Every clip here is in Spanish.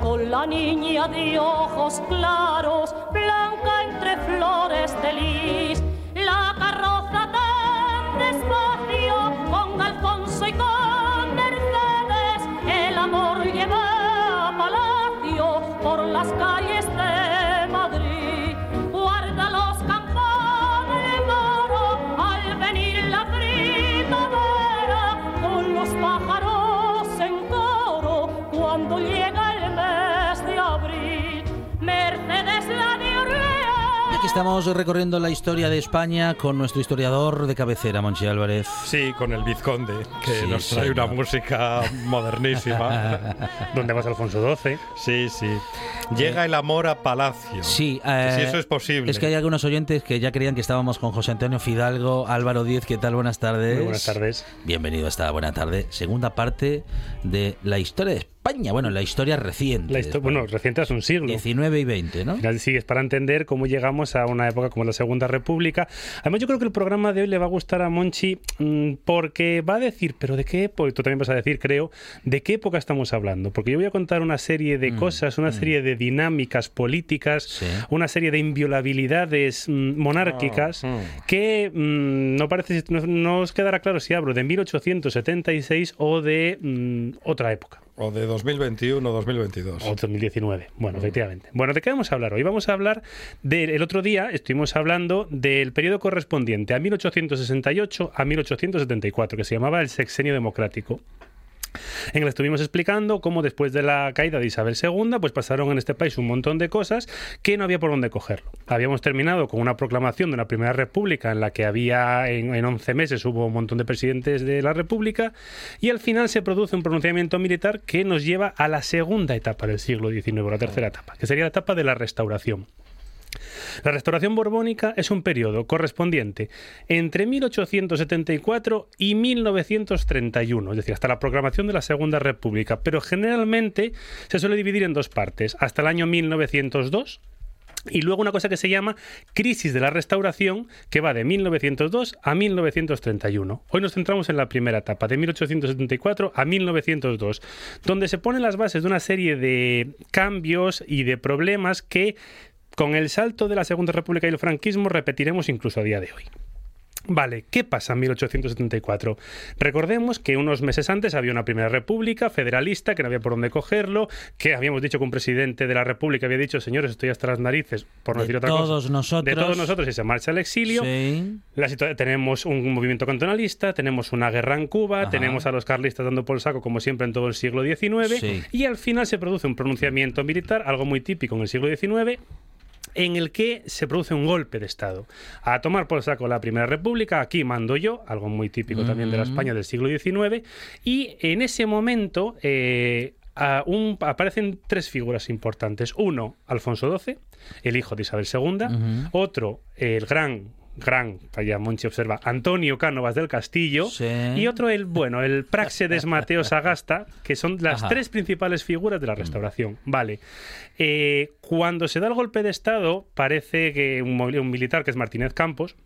Con la niña de ojos claros, blanca entre flores de. La carroza tan despacio con Alfonso y con Mercedes, el amor lleva a palacio por las calles estamos recorriendo la historia de España con nuestro historiador de cabecera, Monchi Álvarez. Sí, con el vizconde, que Sí, nos trae una señor. música modernísima. ¿Dónde vas, Alfonso XII? Sí, sí. Llega el amor a palacio. Sí, eh, si eso es posible. Es que hay algunos oyentes que ya creían que estábamos con José Antonio Fidalgo, Álvaro Díez. ¿Qué tal? Buenas tardes. Muy buenas tardes. Bienvenido a esta buena tarde. Segunda parte de la historia de España. Bueno, la historia reciente. La de histo- España. bueno, reciente hace un siglo. 19 y 20, ¿no? Sí es para entender cómo llegamos a una época como la Segunda República. Además, yo creo que el programa de hoy le va a gustar a Monchi mm, porque va a decir, pero ¿de qué época? Tú también vas a decir, creo, ¿de qué época estamos hablando? Porque yo voy a contar una serie de cosas, una serie de dinámicas políticas, Sí. una serie de inviolabilidades mm, monárquicas Ah, que mm, no parece, no, no os quedará claro si hablo de 1876 o de mm, otra época. O de 2021 o 2022. O 2019. Bueno, efectivamente. Bueno, ¿de qué vamos a hablar hoy? Vamos a hablar del el otro día, estuvimos hablando del periodo correspondiente a 1868 a 1874, que se llamaba el Sexenio Democrático. En el que estuvimos explicando cómo después de la caída de Isabel II, pues pasaron en este país un montón de cosas que no había por dónde cogerlo. Habíamos terminado con una proclamación de una primera república en la que había en, en 11 meses hubo un montón de presidentes de la república y al final se produce un pronunciamiento militar que nos lleva a la segunda etapa del siglo XIX, la tercera etapa, que sería la etapa de la restauración. La restauración borbónica es un periodo correspondiente entre 1874 y 1931, es decir, hasta la proclamación de la Segunda República, pero generalmente se suele dividir en dos partes, hasta el año 1902 y luego una cosa que se llama crisis de la restauración, que va de 1902 a 1931. Hoy nos centramos en la primera etapa, de 1874 a 1902, donde se ponen las bases de una serie de cambios y de problemas que con el salto de la Segunda República y el franquismo repetiremos incluso a día de hoy. Vale, ¿qué pasa en 1874? Recordemos que unos meses antes había una primera república federalista que no había por dónde cogerlo, que habíamos dicho que un presidente de la república había dicho, señores, estoy hasta las narices, por no De decir otra todos cosa. nosotros. De todos nosotros y se marcha al exilio. Sí. La situa- tenemos un movimiento cantonalista, tenemos una guerra en Cuba, Ajá. tenemos a los carlistas dando por el saco, como siempre en todo el siglo XIX, Sí. y al final se produce un pronunciamiento militar, algo muy típico en el siglo XIX, en el que se produce un golpe de Estado. A tomar por saco la Primera República, aquí mando yo, algo muy típico también de la. España del siglo XIX, y en ese momento eh, a un- aparecen tres figuras importantes. Uno, Alfonso XII, el hijo de Isabel II, otro, el gran gran, allá Monchi observa, Antonio Cánovas del Castillo, Sí. y otro el, bueno, el Praxedes Mateo Sagasta, que son las Ajá. tres principales figuras de la restauración. Vale. Eh, cuando se da el golpe de Estado, parece que un militar, que es Martínez Campos,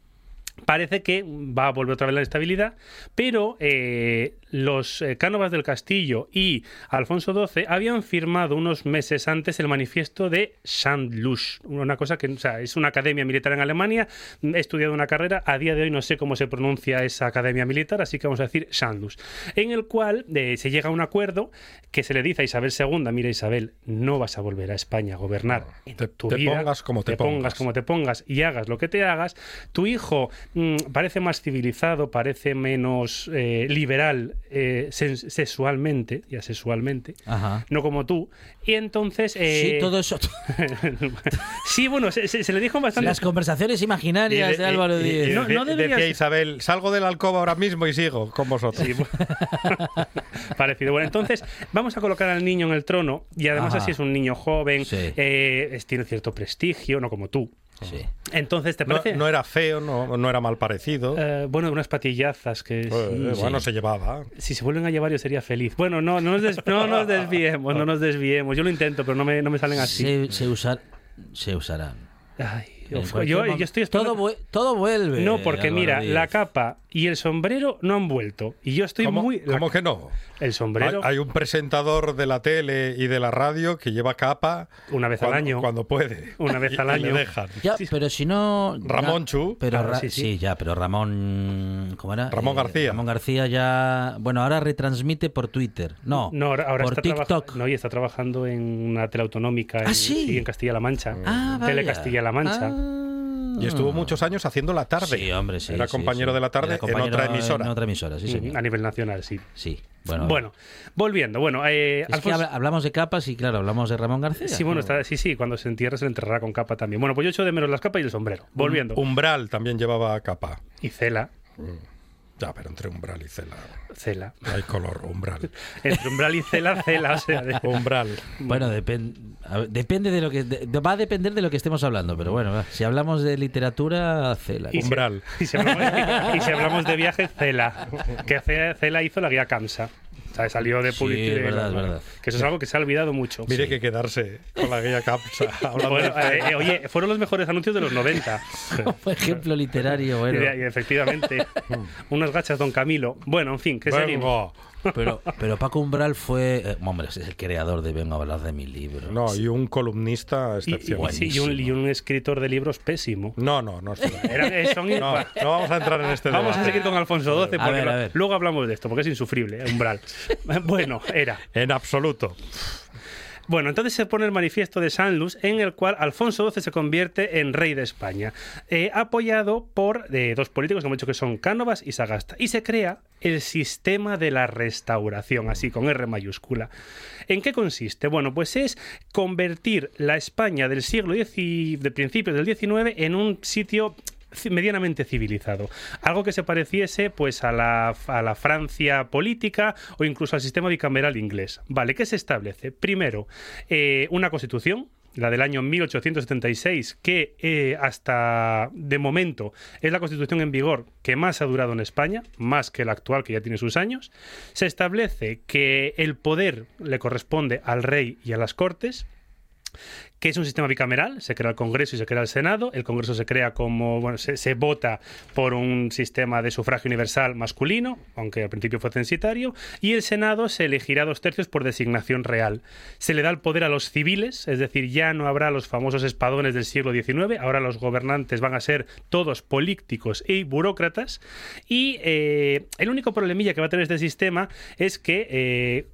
parece que va a volver otra vez la estabilidad, pero eh, los eh, Cánovas del Castillo y Alfonso XII habían firmado unos meses antes el manifiesto de Sandlusch, una cosa que o sea, es una academia militar en Alemania, he estudiado una carrera, a día de hoy no sé cómo se pronuncia esa academia militar, así que vamos a decir Sandlusch, en el cual eh, se llega a un acuerdo que se le dice a Isabel II, mira Isabel, no vas a volver a España a gobernar en Te- tu te vida, pongas como te pongas pongas. como te pongas y hagas lo que te hagas, tu hijo mm, parece más civilizado, parece menos eh, liberal eh, sexualmente, ya sexualmente, Ajá. no como tú. Y entonces... eh, Sí, todo eso. sí, bueno, se, se- se le dijo bastante... Las conversaciones imaginarias de, Álvaro y- y- Díez. y No- no Decía Isabel, salgo de la alcoba ahora mismo y sigo con vosotros. Sí, Parecido. Bueno, entonces vamos a colocar al niño en el trono y además Ajá. así es un niño joven, Sí. eh, tiene cierto prestigio, no como tú. Sí. Entonces, ¿te No, parece? no era feo, no, no era mal parecido. Eh, bueno, unas patillazas que Eh, sí, bueno, sí. se llevaba. si se vuelven a llevar yo sería feliz. Bueno, no, no nos, des- no nos desviemos, no nos desviemos. Yo lo intento, pero no me, no me salen así. Se, se, usar, se usarán. Ay, yo, estoy todo, todo vuelve. No, porque mira, la capa y el sombrero no han vuelto. Y yo estoy ¿Cómo, muy... la- cómo que no? El Hay, sombrero, hay un presentador de la tele y de la radio que lleva capa una vez cuando, al año. cuando puede. Una vez Y- al y año. le dejan. Ya, pero si no. Ramón ya- Chu. Pero Ah, Ra- sí, sí, sí. ya, pero Ramón. ¿Cómo era? Ramón García. Ramón García ya. Bueno, ahora retransmite por Twitter. No, No, ahora, por está TikTok. No, y está trabajando en una teleautonómica ¿Ah, en, sí? en Castilla-La Mancha. Ah, Tele. Castilla-La Mancha. Ah. Y estuvo muchos años haciendo la tarde. Sí, hombre, sí. Era sí, compañero sí. de la tarde en otra emisora. En otra emisora, sí, Mm, señor. A nivel nacional, sí. Sí. Bueno, Bueno, volviendo. Bueno, eh, Es Alfonso- hablamos de capas y, claro, hablamos de Ramón García. Sí, bueno, está, sí, sí, cuando se entierra se le enterrará con capa también. Bueno, pues yo echo de menos las capas y el sombrero. Volviendo. Umbral también llevaba capa. Y Cela, Ya, pero entre umbral y cela. Cela. Hay color, umbral. Entre umbral y Cela, Cela, o sea, de- Umbral. Bueno, depen- a ver, depende de lo que. de- va a depender de lo que estemos hablando, pero bueno, si hablamos de literatura, cela. Y si- Umbral. Y si, hablamos, y si hablamos de viajes, Cela. Que Ce- Cela hizo la guía Kamsa. O sea, salió de Sí, publicidad. es verdad, es verdad. Que eso es algo que se ha olvidado mucho. Mire que quedarse con la guía Capsa. hablando Bueno, de- eh, eh, oye, fueron los mejores anuncios de los 90. Por ejemplo literario, Y, bueno. y efectivamente, unas gachas Don Camilo. Bueno, en fin, que seguimos. Pero, pero Paco Umbral fue. eh, hombre, es el creador de Vengo a hablar de mi libro. No, y un columnista Y, y- excepcional. sí, y un, y un escritor de libros pésimo. No, no, no. Era- eh, son- No, no vamos a entrar en este Vamos a debate. seguir con Alfonso XII A porque a ver. luego hablamos de esto, porque es insufrible, eh, umbral. bueno, era. En absoluto. Bueno, entonces se pone el manifiesto de Sanlus en el cual Alfonso XII se convierte en rey de España, eh, apoyado por eh, dos políticos, hemos dicho que son Cánovas y Sagasta, y se crea el sistema de la restauración, así con R mayúscula. ¿En qué consiste? Bueno, pues es convertir la España del siglo X, de principios del XIX, en un sitio medianamente civilizado. Algo que se pareciese pues a la, a la Francia política o incluso al sistema bicameral inglés. Vale, ¿qué se establece? Primero, eh, una constitución, la del año 1876, que eh, hasta de momento es la constitución en vigor que más ha durado en España, más que la actual, que ya tiene sus años. Se establece que el poder le corresponde al rey y a las cortes, que es un sistema bicameral, se crea el Congreso y se crea el Senado. El Congreso se crea como, bueno, se, se vota por un sistema de sufragio universal masculino, aunque al principio fue censitario, y el Senado se elegirá dos tercios por designación real. Se le da el poder a los civiles, es decir, ya no habrá los famosos espadones del siglo XIX, ahora los gobernantes van a ser todos políticos y burócratas, y eh, el único problemilla que va a tener este sistema es que... eh,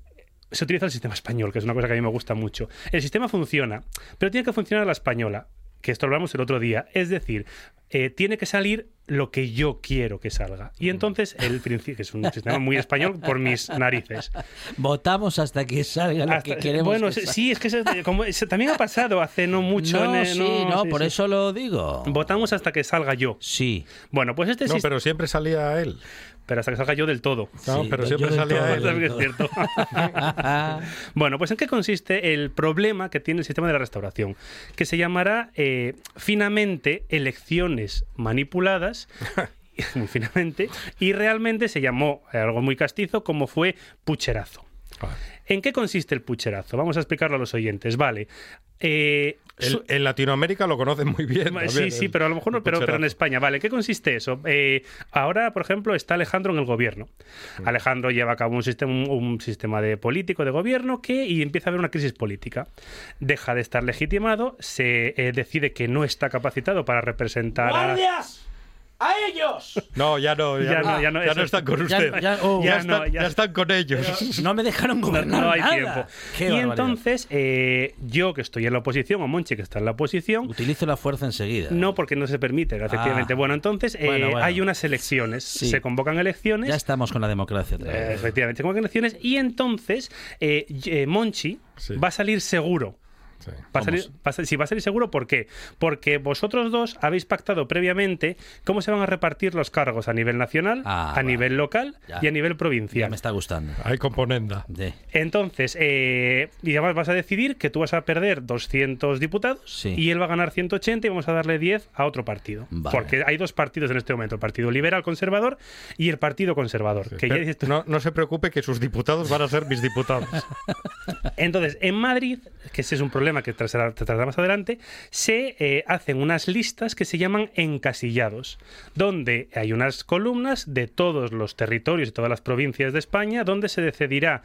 se utiliza el sistema español, que es una cosa que a mí me gusta mucho. El sistema funciona, pero tiene que funcionar a la española, que esto hablamos el otro día. Es decir, eh, tiene que salir lo que yo quiero que salga. Y entonces el principio, que es un sistema muy español por mis narices. Votamos hasta que salga lo Hasta- que queremos. bueno, que sí, sí, es que eso- como, eso también ha pasado hace no mucho. No, en- sí, no, sí, por sí. eso lo digo. Votamos hasta que salga yo. Sí. Bueno, pues este No, sistema. pero siempre salía él. Pero hasta que salga yo del todo. No, Sí, pero siempre salía todo, él. del También es todo. cierto. Bueno, pues ¿en qué consiste el problema que tiene el sistema de la restauración? Que se llamará eh, finamente elecciones manipuladas. Muy finamente, y realmente se llamó eh, algo muy castizo como fue pucherazo. Ah. ¿En qué consiste el pucherazo? Vamos a explicarlo a los oyentes. Vale. Eh, El- en Latinoamérica lo conocen muy bien. Sí, también, sí, el- pero a lo mejor no, pero, pero en. España, ¿vale? ¿Qué consiste eso? Eh, ahora, por ejemplo, está Alejandro en el gobierno. Mm. Alejandro lleva a cabo un sistema, un, un sistema de político de gobierno que y empieza a haber una crisis política. Deja de estar legitimado, se eh, decide que no está capacitado para representar a... ¡A ellos! No, ya no, ya, Ya no, no, ya no, ya eso- no están con ya- usted. ya- oh. Ya Ya están, no, ya- ya están con ellos. No me dejaron gobernar no hay nada. tiempo. Qué y barbaridad. entonces, eh, yo que estoy en la oposición, o Monchi que está en la oposición, Utilizo la fuerza enseguida. no porque no se permite, efectivamente. Ah. Bueno, entonces eh, Bueno, bueno. hay unas elecciones, Sí. se convocan elecciones. Ya estamos con la democracia. otra Eh, efectivamente, se convocan elecciones y entonces eh, eh, Monchi Sí. va a salir seguro. Sí. Va a salir, va a salir- sí, va a salir seguro, ¿por qué? Porque vosotros dos habéis pactado previamente cómo se van a repartir los cargos a nivel nacional, Ah, a vale. nivel local Ya. y a nivel Ya provincial. me está gustando. Hay componenda. De- Entonces, eh, y además vas a decidir que tú vas a perder 200 diputados Sí. y él va a ganar 180 y vamos a darle 10 a otro partido. Vale. Porque hay dos partidos en este momento, el Partido Liberal Conservador y el Partido Conservador. que ya dices tú- no, no se preocupe que sus diputados van a ser mis diputados. Entonces, en Madrid, que ese es un problema que tratará más adelante, se eh, hacen unas listas que se llaman encasillados, donde hay unas columnas de todos los territorios y todas las provincias de España, donde se decidirá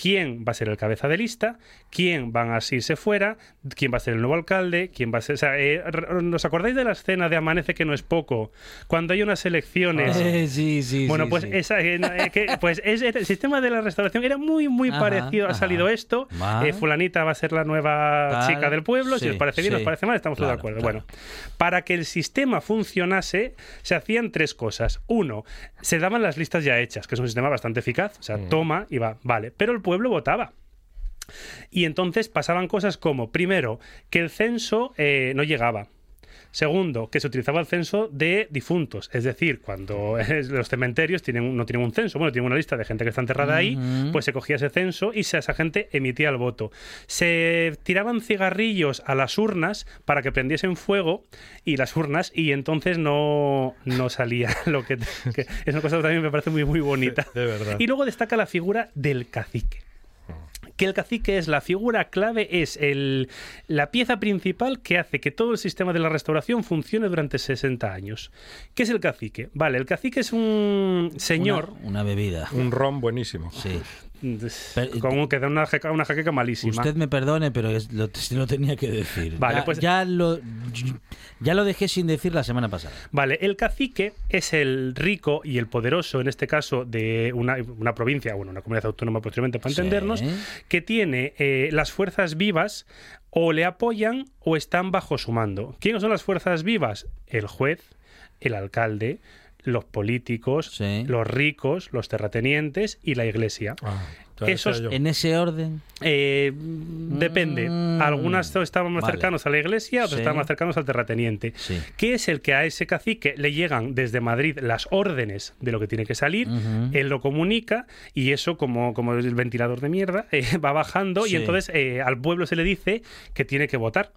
quién va a ser el cabeza de lista, quién van a irse fuera, quién va a ser el nuevo alcalde, quién va a ser... O sea, eh, r- ¿Os acordáis de la escena de Amanece que no es poco? Cuando hay unas elecciones... Eh, sí, sí, Bueno, sí, pues sí. esa, eh, eh, que, pues es- el sistema de la restauración era muy, muy Ajá, parecido. Ha salido esto. Eh, fulanita va a ser la nueva Tal, chica del pueblo. si os parece bien, os parece mal, estamos todos de Claro, acuerdo. claro. Bueno, para que el sistema funcionase, se hacían tres cosas. Uno, se daban las listas ya hechas, que es un sistema bastante eficaz. O sea, Mm. toma y va. Vale. Pero el pueblo votaba. Y entonces pasaban cosas como, primero, que el censo eh, no llegaba. Segundo, que se utilizaba el censo de difuntos, es decir, cuando los cementerios tienen, no tienen un censo, bueno, tienen una lista de gente que está enterrada ahí, pues se cogía ese censo y esa gente emitía el voto. Se tiraban cigarrillos a las urnas para que prendiesen fuego y las urnas y entonces no, no salía lo que, que es una cosa que también me parece muy muy bonita. De verdad. Y luego destaca la figura del cacique que el cacique es la figura clave, es el, la pieza principal que hace que todo el sistema de la restauración funcione durante 60 años. ¿Qué es el cacique? Vale, el cacique es un señor Una, una bebida. Un ron buenísimo. Sí. Con un- que da una, jaqueca malísima. Usted me perdone, pero es- lo, lo tenía que decir. Vale, ya, pues- ya lo ya lo dejé sin decir la semana pasada. Vale, el cacique es el rico y el poderoso, en este caso, de una, una provincia, bueno, una comunidad autónoma posteriormente para Sí. entendernos, que tiene eh, las fuerzas vivas o le apoyan o están bajo su mando. ¿Quiénes son las fuerzas vivas? El juez, el alcalde, los políticos, Sí. los ricos, los terratenientes y la iglesia. Ah, Esos. En ese orden. Eh, depende. Mm. Algunas estaban más Vale. cercanos a la iglesia, otras Sí. estaban más cercanos al terrateniente. Sí. Que es el que a ese cacique le llegan desde Madrid las órdenes de lo que tiene que salir, él lo comunica y eso, como, como el ventilador de mierda, eh, va bajando Sí. y entonces eh, al pueblo se le dice que tiene que votar.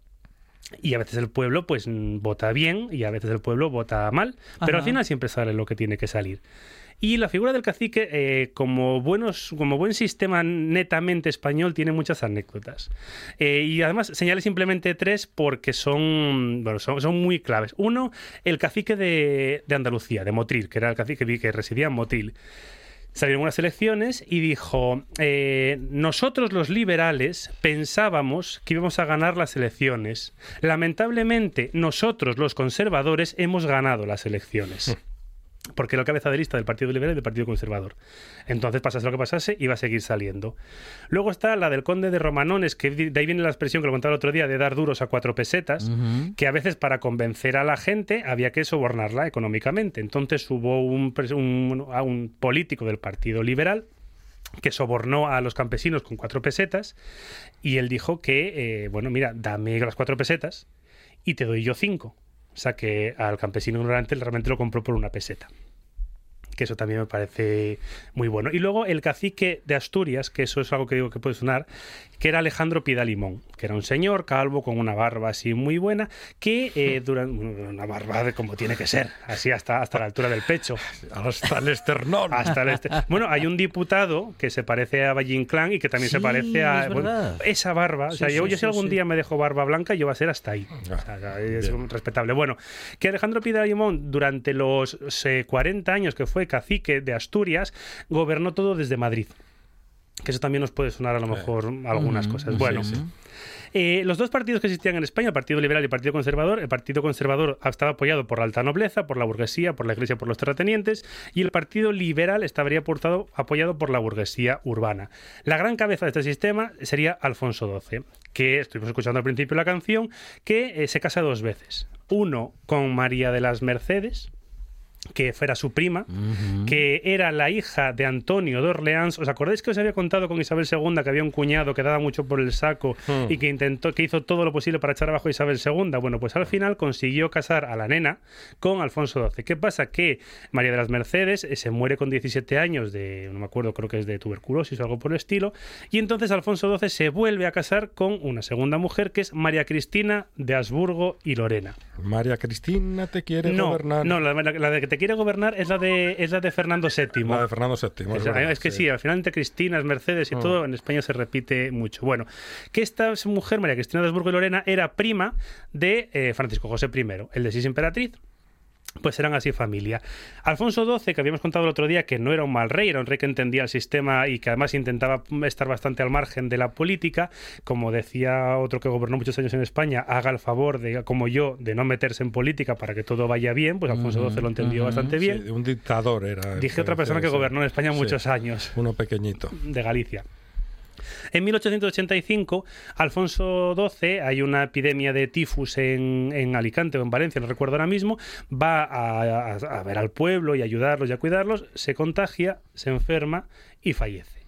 Y a veces el pueblo pues mm, vota bien y a veces el pueblo vota mal, pero al final siempre sale lo que tiene que salir. Y la figura del cacique, eh, como, buenos, como buen sistema netamente español, tiene muchas anécdotas. Eh, y además señale simplemente tres porque son, bueno, son, son muy claves. Uno, el cacique de, de Andalucía, de Motril, que era el cacique que, que residía en Motril. Salieron unas elecciones y dijo, eh, nosotros los liberales pensábamos que íbamos a ganar las elecciones. Lamentablemente, nosotros los conservadores hemos ganado las elecciones. Porque era el cabeza de lista del Partido Liberal y del Partido Conservador. Entonces, pasase lo que pasase, iba a seguir saliendo. Luego está la del conde de Romanones, que de ahí viene la expresión que lo contaba el otro día, de dar duros a cuatro pesetas, que a veces para convencer a la gente había que sobornarla económicamente. Entonces hubo un- a un político del Partido Liberal que sobornó a los campesinos con cuatro pesetas y él dijo que, eh, bueno, mira, dame las cuatro pesetas y te doy yo cinco. O sea que al campesino ignorante realmente lo compró por una peseta. Que eso también me parece muy bueno. Y luego el cacique de Asturias, que eso es algo que digo que puede sonar, que era Alejandro Pidalimón, que era un señor calvo con una barba así muy buena, que eh, durante una barba de como tiene que ser, así hasta, hasta la altura del pecho. Hasta el esternón. Hasta el este. Bueno, hay un diputado que se parece a Valle Inclán y que también se parece a. es bueno, esa barba. o sea, yo, sí, yo si sí, algún día me dejo barba blanca, yo va a ser hasta ahí. O sea, es respetable. Bueno, que Alejandro Piedra Limón, durante los eh, 40 años que fue cacique de Asturias, gobernó todo desde Madrid. Que eso también nos puede sonar a lo mejor algunas cosas. Bueno, sí. Eh, los dos partidos que existían en España, el Partido Liberal y el Partido Conservador, el Partido Conservador estaba apoyado por la alta nobleza, por la burguesía, por la iglesia, por los terratenientes, y el Partido Liberal estaría aportado, apoyado por la burguesía urbana. La gran cabeza de este sistema sería Alfonso XII, que estuvimos escuchando al principio la canción, que eh, se casa dos veces. Uno con María de las Mercedes, que fuera su prima, que era la hija de Antonio de Orleans. ¿Os acordáis que os había contado con Isabel II que había un cuñado que daba mucho por el saco Hmm. y que intentó, que hizo todo lo posible para echar abajo a Isabel II? Bueno, pues al final consiguió casar a la nena con Alfonso XII. ¿Qué pasa? Que María de las Mercedes eh, se muere con 17 años de, no me acuerdo, creo que es de tuberculosis o algo por el estilo, y entonces Alfonso XII se vuelve a casar con una segunda mujer que es María Cristina de Habsburgo y Lorena. María Cristina te quiere No, gobernar. no, la, la- la de que te quiere gobernar es la de, es la de Fernando VII. La de Fernando VII. Verdad, es que sí. al final entre Cristinas, Mercedes y Mm. todo, en España se repite mucho. Bueno, que esta mujer, María Cristina de Habsburgo y Lorena, era prima de eh, Francisco José I, el de Sis Emperatriz. Pues eran así familia. Alfonso XII, que habíamos contado el otro día que no era un mal rey, era un rey que entendía el sistema y que además intentaba estar bastante al margen de la política, como decía otro que gobernó muchos años en España, haga el favor de, como yo, de no meterse en política para que todo vaya bien, pues Alfonso XII lo entendió bastante bien. Sí, un dictador era. Dije otra persona que gobernó en España sí. muchos años Uno pequeñito. de Galicia. En 1885, Alfonso XII, hay una epidemia de tifus en, Alicante o en Valencia, no recuerdo ahora mismo, va a ver al pueblo y ayudarlos y a cuidarlos, se contagia, se enferma y fallece.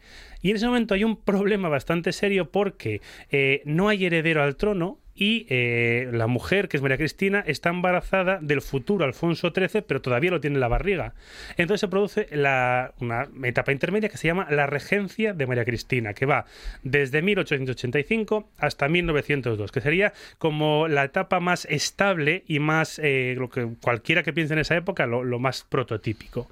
Y en ese momento hay un problema bastante serio porque eh, no hay heredero al trono y eh, la mujer, que es María Cristina, está embarazada del futuro Alfonso XIII, pero todavía lo tiene en la barriga. Entonces se produce una etapa intermedia que se llama la regencia de María Cristina, que va desde 1885 hasta 1902, que sería como la etapa más estable y más, eh, lo que cualquiera que piense en esa época, lo más prototípico.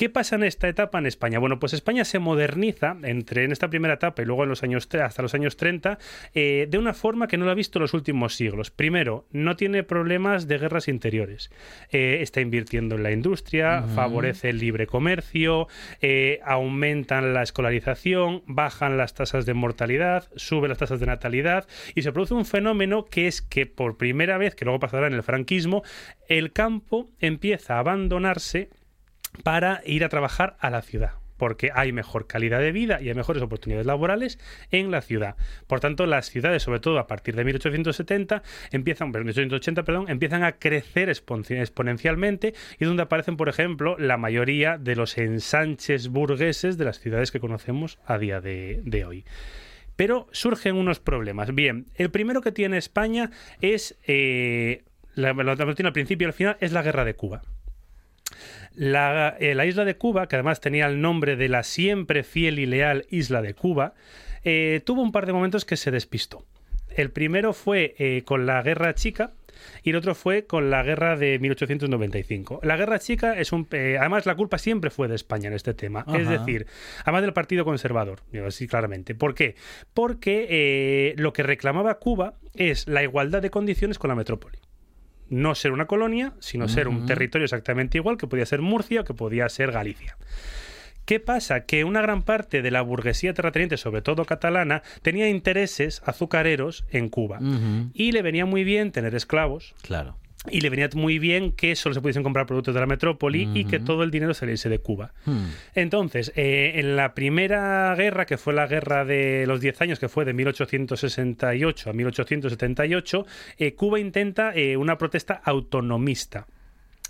¿Qué pasa en esta etapa en España? Bueno, pues España se moderniza entre en esta primera etapa y luego en los años hasta los años 30 eh, de una forma que no lo ha visto en los últimos siglos. Primero, no tiene problemas de guerras interiores. Eh, está invirtiendo en la industria, favorece el libre comercio, eh, aumentan la escolarización, bajan las tasas de mortalidad, suben las tasas de natalidad y se produce un fenómeno que es que por primera vez, que luego pasará en el franquismo, el campo empieza a abandonarse para ir a trabajar a la ciudad porque hay mejor calidad de vida y hay mejores oportunidades laborales en la ciudad. Por tanto, las ciudades, sobre todo a partir de 1870, empiezan, perdón, 1880, perdón, empiezan a crecer expon- exponencialmente y donde aparecen, por ejemplo, la mayoría de los ensanches burgueses de las ciudades que conocemos a día de, hoy. Pero surgen unos problemas. Bien, el primero que tiene España es, eh, la, la, al principio y al final, es la guerra de Cuba. La, eh, la isla de Cuba, que además tenía el nombre de la siempre fiel y leal isla de Cuba, eh, tuvo un par de momentos que se despistó. El primero fue eh, con la Guerra Chica y el otro fue con la Guerra de 1895. La Guerra Chica es un... eh, además, la culpa siempre fue de España en este tema. Es decir, además del Partido Conservador, digo así claramente. ¿Por qué? Porque eh, lo que reclamaba Cuba es la igualdad de condiciones con la metrópoli no ser una colonia, sino ser un territorio exactamente igual que podía ser Murcia o que podía ser Galicia. ¿Qué pasa? Que una gran parte de la burguesía terrateniente, sobre todo catalana, tenía intereses azucareros en Cuba. Y le venía muy bien tener esclavos, Claro. Y le venía muy bien que solo se pudiesen comprar productos de la metrópoli y que todo el dinero saliese de Cuba. Hmm. Entonces, eh, en la primera guerra, que fue la guerra de los 10 años, que fue de 1868 a 1878, eh, Cuba intenta eh, una protesta autonomista.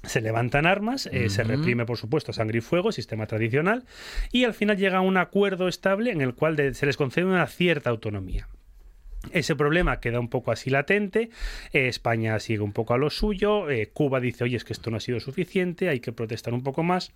Se levantan armas, eh, se reprime, por supuesto, sangre y fuego, sistema tradicional, y al final llega a un acuerdo estable en el cual de- se les concede una cierta autonomía. Ese problema queda un poco así latente, eh, España sigue un poco a lo suyo, eh, Cuba dice, oye, es que esto no ha sido suficiente, hay que protestar un poco más.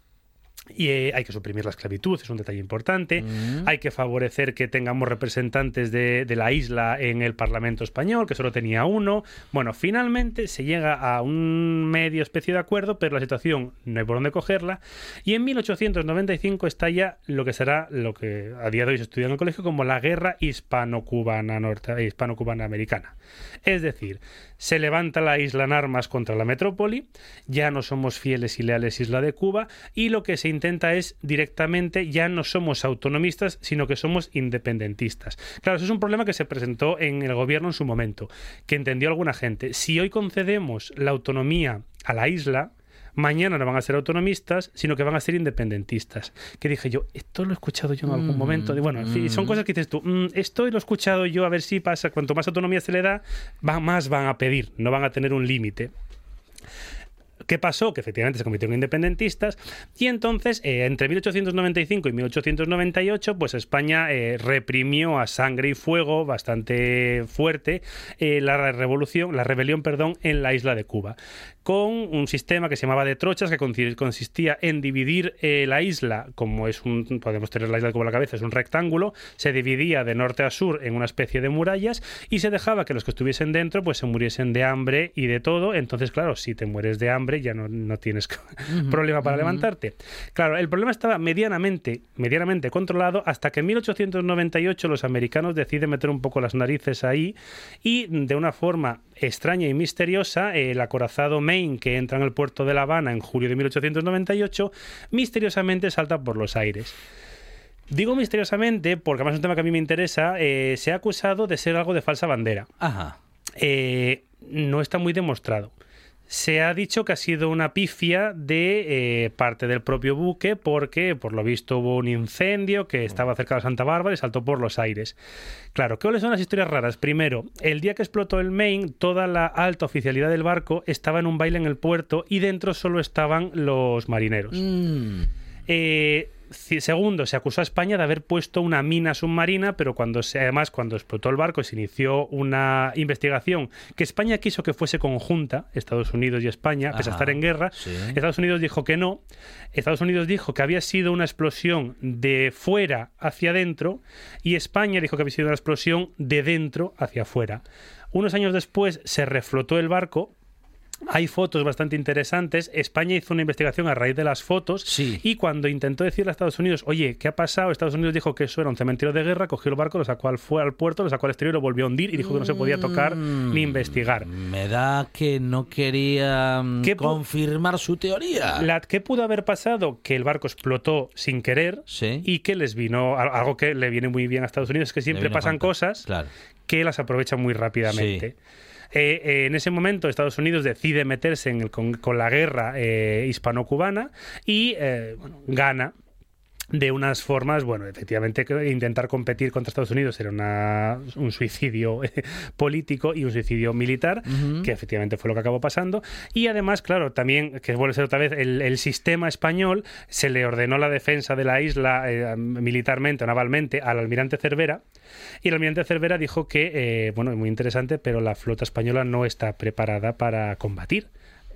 Y eh, hay que suprimir la esclavitud, es un detalle importante. Hay que favorecer que tengamos representantes de, de la isla en el Parlamento español, que solo tenía uno. Bueno, finalmente se llega a un medio especie de acuerdo, pero la situación no hay por dónde cogerla. Y en 1895 estalla lo que será lo que a día de hoy se estudia en el colegio como la guerra hispano-cubana norte, hispano-cubana americana. Es decir, se levanta la isla en armas contra la metrópoli, ya no somos fieles y leales isla de Cuba, y lo que se intenta es directamente ya no somos autonomistas, sino que somos independentistas. Claro, eso es un problema que se presentó en el gobierno en su momento, que entendió alguna gente. Si hoy concedemos la autonomía a la isla, mañana no van a ser autonomistas, sino que van a ser independentistas. Que dije yo, esto lo he escuchado yo en algún Mm, momento. Bueno, son mm. cosas que dices tú, "Mm, esto lo he escuchado yo, a ver si pasa. Cuanto más autonomía se le da, más van a pedir, no van a tener un límite. ¿Qué pasó? Que efectivamente se convirtieron en independentistas y entonces eh, entre 1895 y 1898 pues España eh, reprimió a sangre y fuego bastante fuerte eh, la revolución, la rebelión, perdón, en la isla de Cuba con un sistema que se llamaba de trochas que consi- consistía en dividir eh, la isla como es un podemos tener la isla a la cabeza es un rectángulo se dividía de norte a sur en una especie de murallas y se dejaba que los que estuviesen dentro pues se muriesen de hambre y de todo. Entonces claro si te mueres de hambre ya no, no tienes problema para levantarte. Claro el problema estaba medianamente medianamente controlado hasta que en 1898 los americanos deciden meter un poco las narices ahí y de una forma extraña y misteriosa el acorazado Maine que entra en el puerto de La Habana en julio de 1898 misteriosamente salta por los aires Digo misteriosamente, porque además es un tema que a mí me interesa, eh, se ha acusado de ser algo de falsa bandera. Ajá. Eh, no está muy demostrado. Se ha dicho que ha sido una pifia de eh, parte del propio buque porque, por lo visto, hubo un incendio que estaba cerca de Santa Bárbara y saltó por los aires. Claro, ¿cuáles son las historias raras? Primero, el día que explotó el Maine, toda la alta oficialidad del barco estaba en un baile en el puerto y dentro solo estaban los marineros. Mm. Eh, segundo, se acusó a España de haber puesto una mina submarina, pero cuando se, además cuando explotó el barco se inició una investigación que España quiso que fuese conjunta, Estados Unidos y España, pese a estar en guerra. sí. Estados Unidos dijo que no. Estados Unidos dijo que había sido una explosión de fuera hacia adentro y España dijo que había sido una explosión de dentro hacia afuera. Unos años después se reflotó el barco. Hay fotos bastante interesantes. España hizo una investigación a raíz de las fotos Sí. y cuando intentó decirle a Estados Unidos, oye, ¿qué ha pasado? Estados Unidos dijo que eso era un cementerio de guerra, cogió el barco, lo sacó al, fue al puerto, lo sacó al exterior, lo volvió a hundir y dijo que no se podía tocar ni investigar. Me da que no quería mm, ¿Qué pu- confirmar su teoría. La, ¿Qué pudo haber pasado? Que el barco explotó sin querer Sí. y que les vino, al- algo que le viene muy bien a Estados Unidos, es que siempre pasan cosas Claro. que las aprovechan muy rápidamente. Eh, eh, en ese momento Estados Unidos decide meterse en el- con, con la guerra eh, hispano-cubana y eh, bueno, gana de unas formas, bueno, efectivamente intentar competir contra Estados Unidos era una- un suicidio eh, político y un suicidio militar, que efectivamente fue lo que acabó pasando. Y además, claro, también, que vuelve a ser otra vez, el, el sistema español se le ordenó la defensa de la isla eh, militarmente o navalmente al almirante Cervera, y el almirante Cervera dijo que, eh, bueno, muy interesante, pero la flota española no está preparada para combatir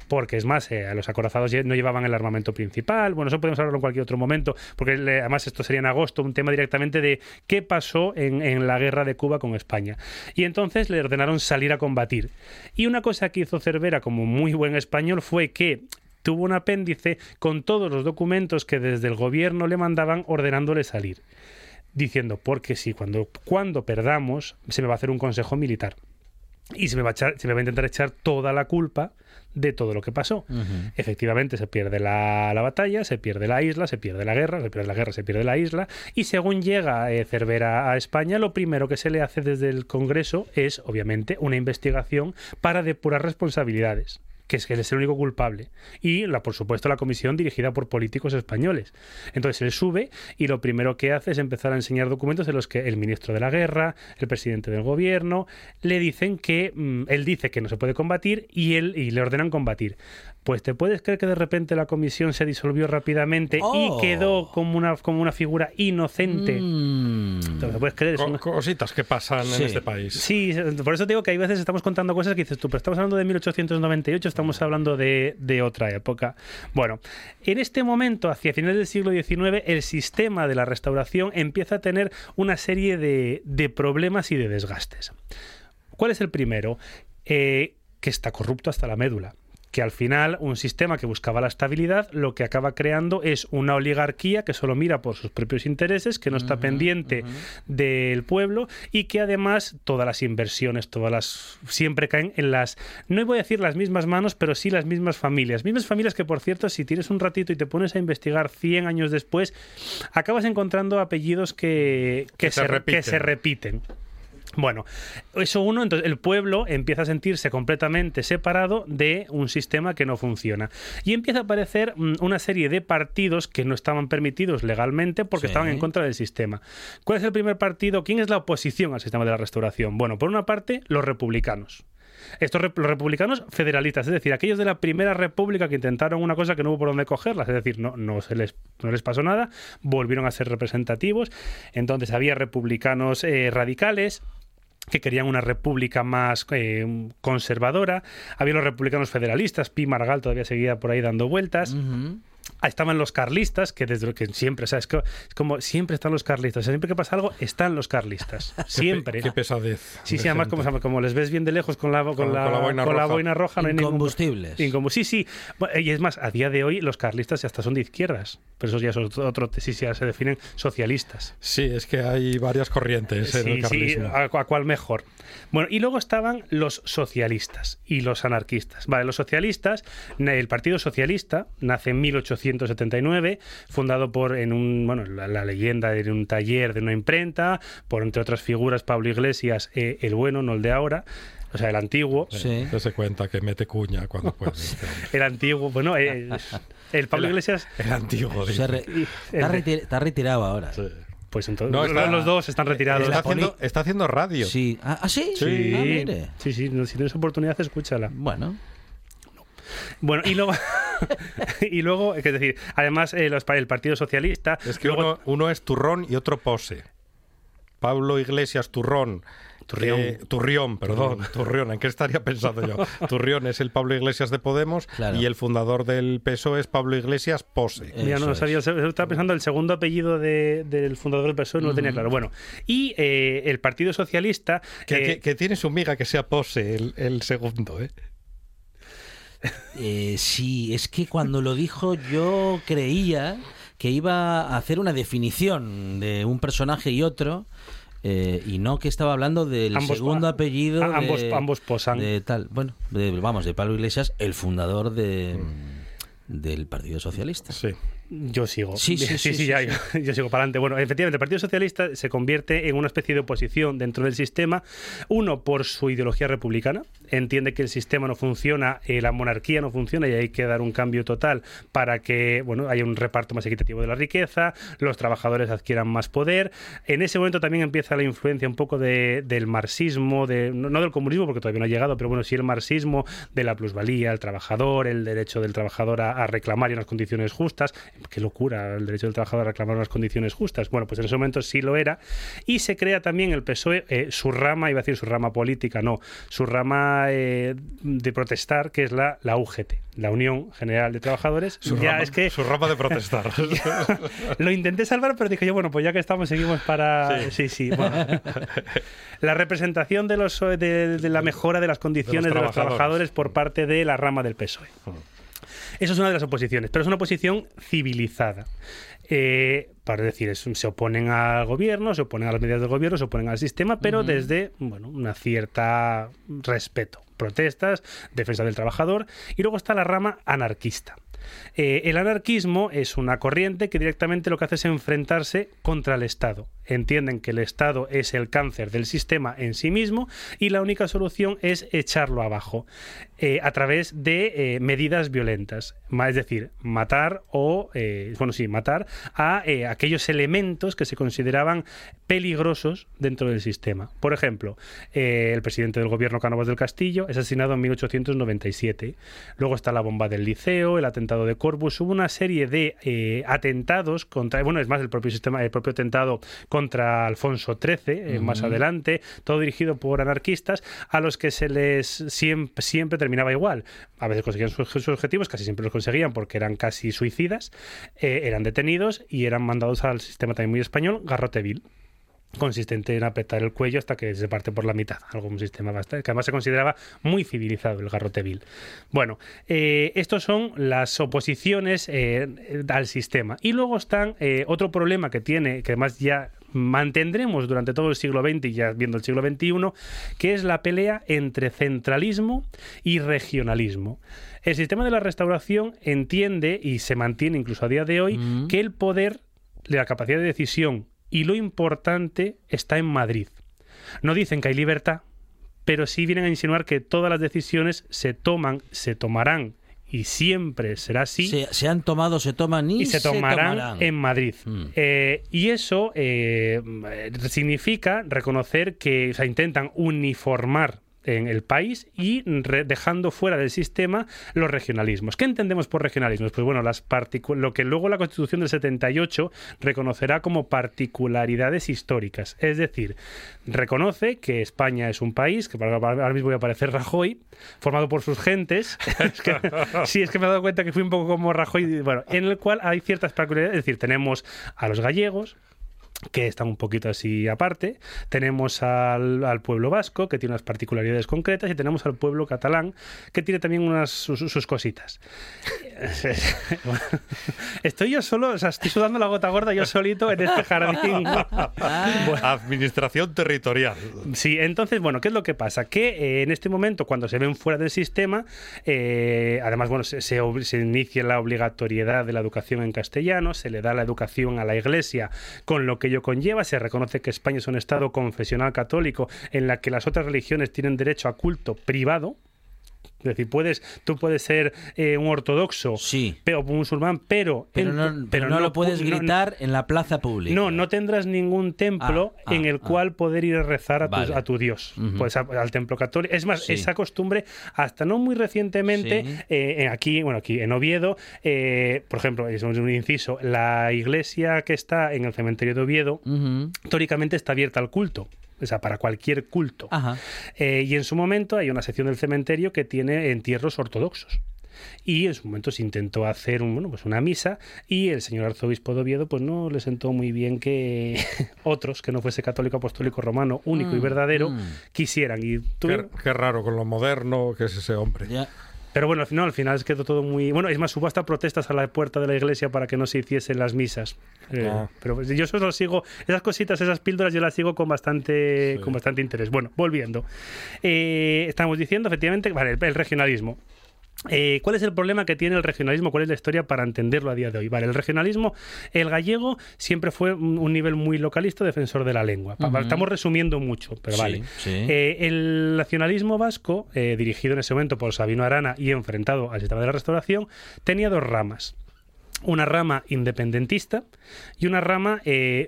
porque es más, eh, los acorazados no llevaban el armamento principal. Bueno, eso podemos hablarlo en cualquier otro momento, porque además esto sería en agosto, un tema directamente de qué pasó en, en la guerra de Cuba con España. Y entonces le ordenaron salir a combatir. Y una cosa que hizo Cervera como muy buen español fue que tuvo un apéndice con todos los documentos que desde el gobierno le mandaban ordenándole salir. Diciendo, porque si cuando, cuando perdamos se me va a hacer un consejo militar y se me va a echar- se me va a intentar echar toda la culpa de todo lo que pasó. Efectivamente, se pierde la, la batalla, se pierde la isla, se pierde la guerra, se pierde la guerra, se pierde la isla, y según llega eh, Cervera a España, lo primero que se le hace desde el Congreso es, obviamente, una investigación para depurar responsabilidades que es que él es el único culpable. Y, la, por supuesto, la comisión dirigida por políticos españoles. Entonces él sube y lo primero que hace es empezar a enseñar documentos en los que el ministro de la guerra, el presidente del gobierno, le dicen que mm, él dice que no se puede combatir y él y le ordenan combatir. Pues te puedes creer que de repente la comisión se disolvió rápidamente Oh. y quedó como una, como una figura inocente. Mm. ¿Te lo puedes creer? Una- cositas que pasan Sí. en este país. Sí, por eso te digo que hay veces estamos contando cosas que dices tú, pero estamos hablando de 1898, estamos hablando de, de otra época. Bueno, en este momento, hacia finales del siglo XIX, el sistema de la restauración empieza a tener una serie de, de problemas y de desgastes. ¿Cuál es el primero? Eh, que está corrupto hasta la médula que al final un sistema que buscaba la estabilidad lo que acaba creando es una oligarquía que solo mira por sus propios intereses, que no está pendiente del pueblo y que además todas las inversiones, todas las siempre caen en las no voy a decir las mismas manos, pero sí las mismas familias, mismas familias que por cierto si tienes un ratito y te pones a investigar 100 años después acabas encontrando apellidos que, Que se se, repiten. que se repiten. Bueno, eso uno, entonces el pueblo empieza a sentirse completamente separado de un sistema que no funciona. Y empieza a aparecer mm, una serie de partidos que no estaban permitidos legalmente porque Sí. estaban en contra del sistema. ¿Cuál es el primer partido? ¿Quién es la oposición al sistema de la restauración? Bueno, por una parte, los republicanos. Estos los republicanos federalistas, es decir, aquellos de la primera república que intentaron una cosa que no hubo por dónde cogerlas, es decir, no, no, se les, no les pasó nada, volvieron a ser representativos. Entonces había republicanos eh, radicales, que querían una república más eh, conservadora. Había los republicanos federalistas, Pi Margal todavía seguía por ahí dando vueltas. Ah, Estaban los carlistas, que desde lo que siempre, o sea, es, co- es como siempre están los carlistas. O sea, siempre que pasa algo, están los carlistas. Siempre. Qué pesadez. Sí, sí, además como, como les ves bien de lejos con la, con Con- la, con la boina con la roja. boina roja, no hay ningún- Incombustibles. Sí, sí. Y es más, a día de hoy los carlistas hasta son de izquierdas. Pero esos ya son otro, sí, sí, ya se definen socialistas. Sí, es que hay varias corrientes en el Sí, sí, carlismo. a, a cuál mejor. Bueno, y luego estaban los socialistas y los anarquistas. Vale, los socialistas, el Partido Socialista nace en 1879, fundado por, en un, bueno, la, la leyenda de un taller de una imprenta, por entre otras figuras Pablo Iglesias, eh, el bueno, no el de ahora, o sea, el antiguo. Sí. Dese cuenta que mete cuña cuando puede. este. El antiguo, bueno, eh, el Pablo Iglesias, El antiguo. Se dice. re- y- está, el- retir- está retirado ahora. Sí. pues entonces No, está- los dos están retirados. Está haciendo, está haciendo radio. Sí. Ah, ¿ah, sí? Sí, Ah, mire. sí, sí, no, si tienes oportunidad, escúchala. Bueno. Bueno, y luego, y luego es decir, además eh, los- el Partido Socialista, Es que luego- uno, uno es turrón y otro pose. Pablo Iglesias Turrón. Turrión. eh, Turrión, perdón, Turrión. ¿En qué estaría pensando yo? Turrión es el Pablo Iglesias de Podemos Claro. y el fundador del PSOE es Pablo Iglesias Pose. Eh, Mira, no Eso lo sabía, estaba pensando el segundo apellido de- del fundador del PSOE, no lo tenía claro. Bueno, y eh, el Partido Socialista, Que, eh, que- que tiene su miga que sea Pose el, el segundo, ¿eh? Eh, sí, es que cuando lo dijo yo creía que iba a hacer una definición de un personaje y otro. eh, y no que estaba hablando del Ambos- segundo apellido a- ambos- de, ambos posan. de tal bueno de- vamos de Pablo Iglesias el fundador de del Partido Socialista Sí. Yo sigo. Sí, sí, sí, sí, ya. Yo, yo sigo para adelante. Bueno, efectivamente, el Partido Socialista se convierte en una especie de oposición dentro del sistema. Uno, por su ideología republicana. Entiende que el sistema no funciona, eh, la monarquía no funciona y hay que dar un cambio total para que bueno, haya un reparto más equitativo de la riqueza, los trabajadores adquieran más poder. En ese momento también empieza la influencia un poco de- del marxismo, de, no, no del comunismo, porque todavía no ha llegado, pero bueno, sí el marxismo de la plusvalía, el trabajador, el derecho del trabajador a, a reclamar y unas condiciones justas. Qué locura el derecho del trabajador a reclamar unas condiciones justas. Bueno, pues en ese momento sí lo era. Y se crea también el PSOE, eh, su rama, iba a decir su rama política, no, su rama eh, de protestar, que es la, la UGT, la Unión General de Trabajadores. Su, ya rama, es que su rama de protestar. lo intenté salvar, pero dije yo, bueno, pues ya que estamos, seguimos para. Sí, sí. bueno. La representación de, los, de, de la mejora de las condiciones de los, trabajadores. trabajadores por parte de la rama del PSOE. Eso es una de las oposiciones, pero es una oposición civilizada. Eh, para decir, es- se oponen al gobierno, se oponen a las medidas del gobierno, se oponen al sistema, pero desde bueno, una cierta respeto. Protestas, defensa del trabajador. Y luego está la rama anarquista. Eh, el anarquismo es una corriente que directamente lo que hace es enfrentarse contra el Estado. Entienden que el Estado es el cáncer del sistema en sí mismo y la única solución es echarlo abajo eh, a través de eh, medidas violentas. Es decir, matar o, eh, bueno, sí, matar a aquellos elementos que se consideraban peligrosos dentro del sistema. Por ejemplo, el presidente del gobierno Cánovas del Castillo es asesinado en 1897. Luego está la bomba del liceo, el atentado de Corpus. Hubo una serie de atentados contra, bueno, es más, el propio sistema, el propio atentado contra Alfonso XIII, más adelante, todo dirigido por anarquistas, a los que se les siempre, siempre terminaba igual. A veces conseguían sus, objetivos, casi siempre los conseguían porque eran casi suicidas, eh, eran detenidos y eran mandados al sistema también muy español, garrote vil. consistente en apretar el cuello hasta que se parte por la mitad. Algún sistema bastante, que además se consideraba muy civilizado el garrotevil. Bueno, eh, estos son las oposiciones eh, al sistema. Y luego están eh, otro problema que tiene, que además ya mantendremos durante todo el siglo XX y ya viendo el siglo XXI, que es la pelea entre centralismo y regionalismo. El sistema de la restauración entiende, y se mantiene incluso a día de hoy, Mm. que el poder, la capacidad de decisión y lo importante está en Madrid. No dicen que hay libertad, pero sí vienen a insinuar que todas las decisiones se toman, se tomarán y siempre será así Se, se han tomado, se toman y, y se tomarán, tomarán. en Madrid. Mm. Eh, y eso eh, significa reconocer que o intentan uniformar en el país y dejando fuera del sistema los regionalismos. ¿Qué entendemos por regionalismos? Pues bueno, las lo que luego la Constitución del 78 reconocerá como particularidades históricas. Es decir, reconoce que España es un país, que ahora mismo voy a aparecer Rajoy, formado por sus gentes. Es que- sí, es que me he dado cuenta que fui un poco como Rajoy, bueno, en el cual hay ciertas particularidades. Es decir, tenemos a los gallegos, que están un poquito así aparte. Tenemos al, al pueblo vasco, que tiene unas particularidades concretas, y tenemos al pueblo catalán, que tiene también unas sus, sus cositas. Estoy yo solo, o sea, estoy sudando la gota gorda yo solito en este jardín. Bueno, Administración territorial. Sí, entonces, bueno, ¿qué es lo que pasa? Que eh, en este momento, cuando se ven fuera del sistema, eh, además, bueno, se, se se inicia la obligatoriedad de la educación en castellano, se le da la educación a la Iglesia con lo que ello conlleva, se reconoce que España es un Estado confesional católico en la que las otras religiones tienen derecho a culto privado. Es decir, puedes, tú puedes ser eh, un ortodoxo Sí. pero un musulmán, pero, Pero no, tu- pero no lo pu- puedes no- gritar en la plaza pública. no, no tendrás ningún templo Ah, ah, en el ah. cual poder ir a rezar a tu, Vale. a tu Dios, pues a- al templo católico. Es más, Sí. esa costumbre, hasta no muy recientemente, Sí. eh, aquí, bueno, aquí en Oviedo, eh, por ejemplo, es un inciso, la iglesia que está en el cementerio de Oviedo, Ujú. históricamente está abierta al culto. O sea, para cualquier culto. Ajá. Eh, y en su momento hay una sección del cementerio que tiene entierros ortodoxos. Y en su momento se intentó hacer un, bueno, pues una misa y el señor arzobispo de Oviedo pues no le sentó muy bien que otros, que no fuese católico apostólico romano único y Mm, verdadero, mm. quisieran. Y Qué, tuvieron- qué raro con lo moderno que es ese hombre. Ya. Pero bueno, al final, al final quedó todo muy... Bueno, es más, hubo hasta protestas a la puerta de la iglesia para que no se hiciesen las misas. Eh, Ah. Pero pues, yo eso lo sigo, esas cositas, esas píldoras, yo las sigo con bastante, Sí. con bastante interés. Bueno, volviendo. Eh, estamos diciendo, efectivamente, vale, el, el regionalismo. Eh, ¿Cuál es el problema que tiene el regionalismo? ¿Cuál es la historia para entenderlo a día de hoy? Vale, el regionalismo, el gallego siempre fue un, un nivel muy localista, defensor de la lengua. Estamos resumiendo mucho, pero Sí, vale. sí. Eh, el nacionalismo vasco, eh, dirigido en ese momento por Sabino Arana y enfrentado al sistema de la restauración, tenía dos ramas. Una rama independentista y una rama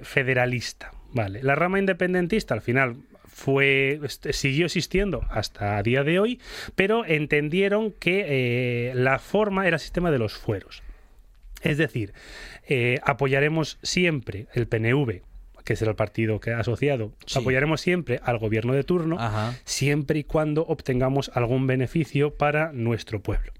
federalista. Vale. La rama independentista al final fue este, siguió existiendo hasta a día de hoy, pero entendieron que eh, la forma era el sistema de los fueros. Es decir, eh, apoyaremos siempre el PNV, que será el partido que ha asociado, Sí. apoyaremos siempre al gobierno de turno, Ajá. siempre y cuando obtengamos algún beneficio para nuestro pueblo.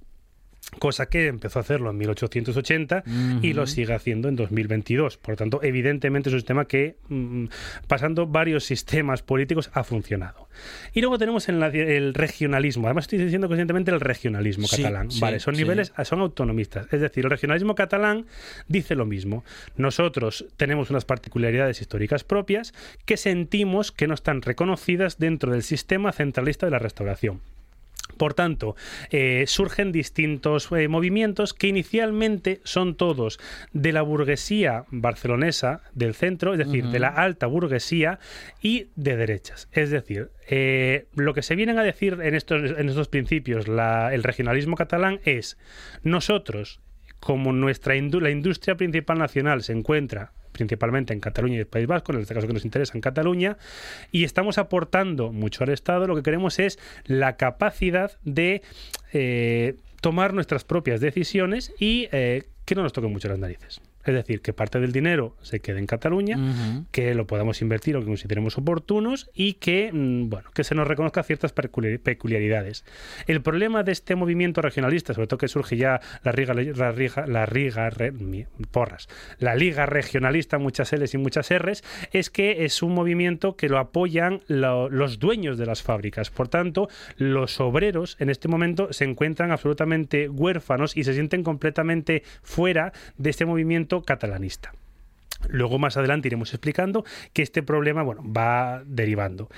Cosa que empezó a hacerlo en 1880 y lo sigue haciendo en 2022. Por lo tanto, evidentemente es un sistema que, mm, pasando varios sistemas políticos, ha funcionado. Y luego tenemos en la- el regionalismo. Además, estoy diciendo conscientemente el regionalismo Sí, catalán. sí, vale, son sí. niveles, son autonomistas. Es decir, el regionalismo catalán dice lo mismo. Nosotros tenemos unas particularidades históricas propias que sentimos que no están reconocidas dentro del sistema centralista de la restauración. Por tanto, eh, surgen distintos eh, movimientos que inicialmente son todos de la burguesía barcelonesa del centro, es decir, de la alta burguesía y de derechas. Es decir, eh, lo que se vienen a decir en estos, en estos principios la- el regionalismo catalán es nosotros, como nuestra indu- la industria principal nacional se encuentra principalmente en Cataluña y el País Vasco, en este caso que nos interesa en Cataluña, y estamos aportando mucho al Estado, lo que queremos es la capacidad de eh, tomar nuestras propias decisiones y eh, que no nos toquen mucho las narices. Es decir, que parte del dinero se quede en Cataluña, que lo podamos invertir lo que consideremos oportunos y que, mm, bueno, que se nos reconozca ciertas peculiaridades. El problema de este movimiento regionalista, sobre todo que surge ya la Riga, la Riga, la Riga, re- porras, la Liga Regionalista, muchas L's y muchas R's, es que es un movimiento que lo apoyan lo- los dueños de las fábricas. Por tanto, los obreros en este momento se encuentran absolutamente huérfanos y se sienten completamente fuera de este movimiento catalanista. Luego más adelante iremos explicando que este problema bueno, va derivando.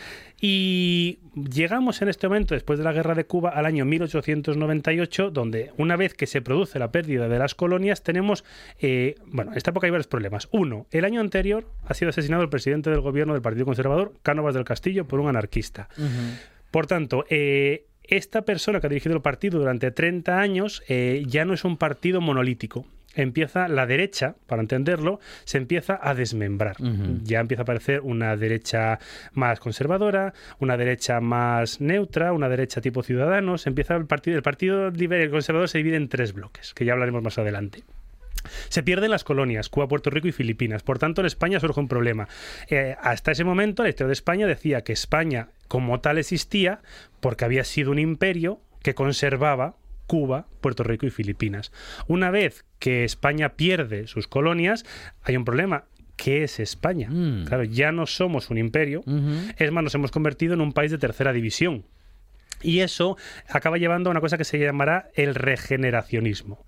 Y llegamos en este momento, después de la guerra de Cuba, al año 1898, donde una vez que se produce la pérdida de las colonias, tenemos, eh, bueno, en esta época hay varios problemas. Uno, el año anterior ha sido asesinado el presidente del gobierno del Partido Conservador, Cánovas del Castillo, por un anarquista. Por tanto, eh, esta persona que ha dirigido el partido durante 30 años eh, ya no es un partido monolítico. Empieza la derecha, para entenderlo, se empieza a desmembrar. Ya empieza a aparecer una derecha más conservadora, una derecha más neutra, una derecha tipo ciudadanos. Empieza el partido, el partido liberal conservador se divide en tres bloques, que ya hablaremos más adelante. Se pierden las colonias, Cuba, Puerto Rico y Filipinas. Por tanto, en España surge un problema. Eh, hasta ese momento, la historia de España decía que España como tal existía porque había sido un imperio que conservaba Cuba, Puerto Rico y Filipinas. Una vez que España pierde sus colonias, hay un problema. ¿Qué es España? Mm. Claro, ya no somos un imperio. Es más, nos hemos convertido en un país de tercera división. Y eso acaba llevando a una cosa que se llamará el regeneracionismo.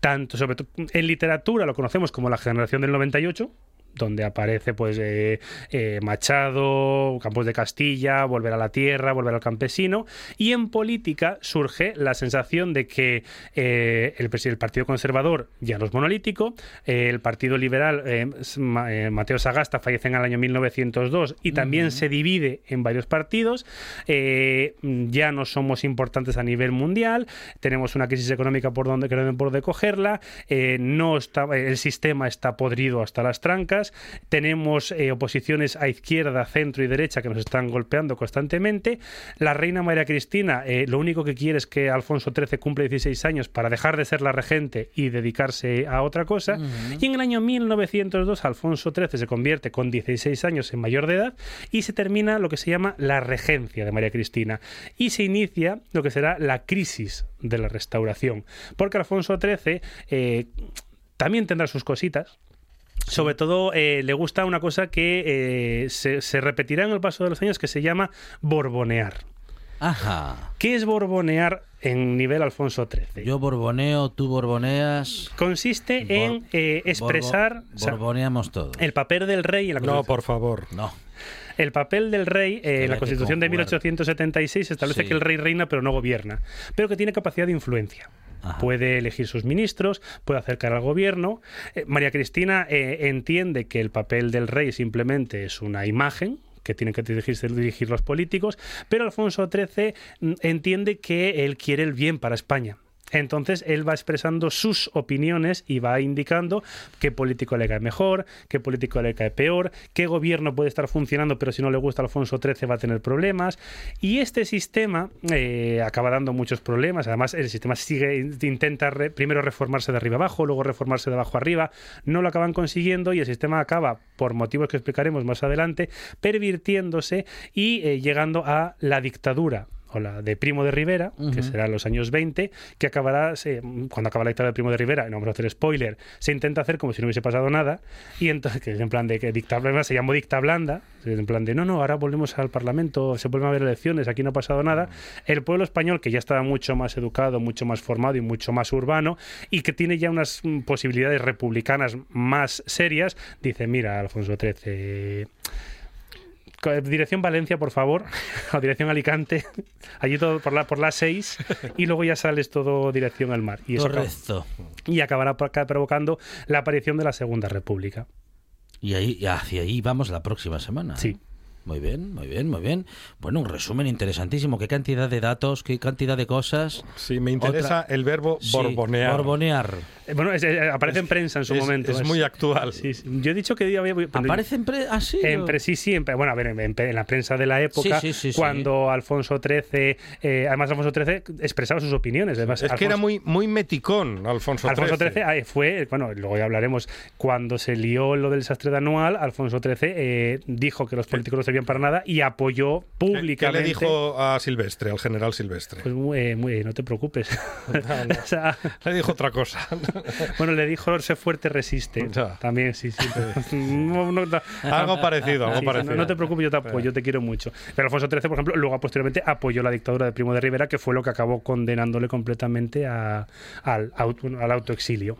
Tanto, sobre todo, en literatura lo conocemos como la generación del 98, donde aparece pues eh, eh, Machado, Campos de Castilla, Volver a la Tierra, Volver al Campesino, y en política surge la sensación de que eh, el, Partido Conservador ya no es monolítico, el Partido Liberal, Mateo Sagasta fallece en el año 1902 y también se divide en varios partidos, ya no somos importantes a nivel mundial, tenemos una crisis económica por donde queremos por donde cogerla, no está, el sistema está podrido hasta las trancas, tenemos eh, oposiciones a izquierda, centro y derecha que nos están golpeando constantemente, la reina María Cristina eh, lo único que quiere es que Alfonso XIII cumple 16 años para dejar de ser la regente y dedicarse a otra cosa, y en el año 1902 Alfonso XIII se convierte con 16 años en mayor de edad y se termina lo que se llama la regencia de María Cristina. Y se inicia lo que será la crisis de la restauración, porque Alfonso XIII eh, también tendrá sus cositas, sobre todo eh, le gusta una cosa que eh, se, se repetirá en el paso de los años que se llama borbonear. Ajá. ¿Qué es borbonear en nivel Alfonso XIII? Yo borboneo, tú borboneas. Consiste Bor- en eh, expresar borbo- o sea, borboneamos todo. el papel del rey en la No, Constitución. por favor. No. El papel del rey eh, en la Constitución de conjugar. 1876 establece Sí. que el rey reina pero no gobierna, pero que tiene capacidad de influencia. Puede elegir sus ministros, puede acercar al gobierno. Eh, María Cristina eh, entiende que el papel del rey simplemente es una imagen que tienen que dirigirse, dirigir los políticos, pero Alfonso XIII mm, entiende que él quiere el bien para España. Entonces él va expresando sus opiniones y va indicando qué político le cae mejor, qué político le cae peor, qué gobierno puede estar funcionando, pero si no le gusta Alfonso XIII va a tener problemas. Y este sistema eh, acaba dando muchos problemas. Además, el sistema sigue intenta primero reformarse de arriba abajo, luego reformarse de abajo arriba. No lo acaban consiguiendo y el sistema acaba, por motivos que explicaremos más adelante, pervirtiéndose y eh, llegando a la dictadura o la de Primo de Rivera, que será en los años 20, que acabará, se- cuando acaba la dictadura de Primo de Rivera, no vamos a hacer spoiler, se intenta hacer como si no hubiese pasado nada, y entonces, que es en plan de que dicta blanda, se llamó dicta blanda, en plan de no, no, ahora volvemos al Parlamento, se vuelven a haber elecciones, aquí no ha pasado nada. El pueblo español, que ya estaba mucho más educado, mucho más formado y mucho más urbano, y que tiene ya unas mm, posibilidades republicanas más serias, dice, mira, Alfonso XIII, Dirección Valencia, por favor, o dirección Alicante, allí todo por la por las 6 y luego ya sales todo dirección al mar. Y, Correcto. y acabará pro- provocando la aparición de la Segunda República. Y ahí, hacia ahí vamos la próxima semana. Sí. Muy bien, muy bien, muy bien. Bueno, un resumen interesantísimo. Qué cantidad de datos, qué cantidad de cosas. Sí, me interesa Otra- el verbo Sí, borbonear. borbonear. Eh, Bueno, es- eh, aparece en prensa en su es- momento. es muy actual. Sí, sí. Yo he dicho que había... pero- ¿Aparece en pre- ah, sí, En o- pre- sí, sí, en pre- bueno, a ver, en, la prensa de la época, Sí, sí, sí, sí. cuando Alfonso XIII, eh, además Alfonso XIII expresaba sus opiniones. Además, Es que era muy, muy meticón, Alfonso, Alfonso XIII. XIII ah, fue, bueno, luego ya hablaremos, cuando se lió lo del desastre de anual, Alfonso XIII eh, dijo que los políticos para nada y apoyó ¿Qué- públicamente. ¿Qué le dijo a Silvestre, al general Silvestre? Pues muy, eh, muy- no te preocupes. O sea, Le dijo otra cosa. bueno, le dijo sé fuerte, resiste. También, sí, sí. Algo parecido, algo Sí, parecido. no, te preocupes, yo te apoyo, yo te quiero mucho. Pero Alfonso XIII, por ejemplo, luego posteriormente apoyó la dictadura de Primo de Rivera, que fue lo que acabó condenándole completamente a- al, auto, al autoexilio.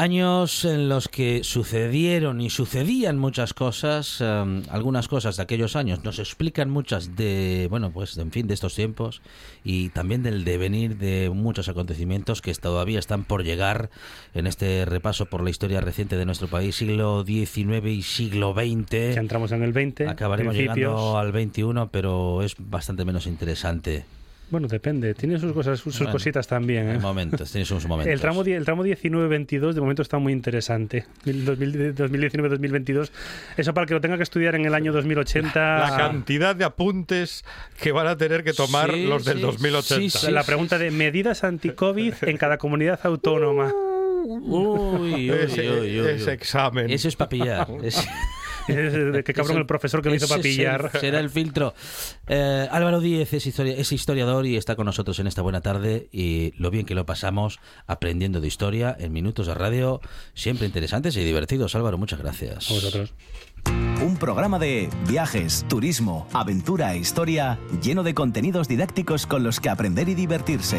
Años en los que sucedieron y sucedían muchas cosas, em, algunas cosas de aquellos años nos explican muchas de, bueno, pues en fin, de estos tiempos y también del devenir de muchos acontecimientos que todavía están por llegar en este repaso por la historia reciente de nuestro país, siglo XIX y siglo XX. Ya entramos en el 20. Acabaremos principios. llegando al 21, pero es bastante menos interesante. Bueno, depende. Tiene sus cosas, sus, Bueno, cositas también. ¿eh? En momentos, tienes sus momentos. El tramo, el tramo 19-22 de momento está muy interesante. 2019-2022. Eso para el que lo tenga que estudiar en el año 2080. La cantidad de apuntes que van a tener que tomar Sí, los del sí, 2080. sí, sí. La pregunta de medidas anti-COVID en cada comunidad autónoma. Uy, uy, ese, uy, uy, ese uy. examen. Eso es para pillar. Qué cabrón el profesor que me hizo para el- pillar. será el filtro. Eh, Álvaro Díez es, historia- es historiador y está con nosotros en esta buena tarde. Y lo bien que lo pasamos aprendiendo de historia en minutos de radio, siempre interesantes y divertidos. Álvaro, muchas gracias. A vosotros. Un programa de viajes, turismo, aventura e historia lleno de contenidos didácticos con los que aprender y divertirse.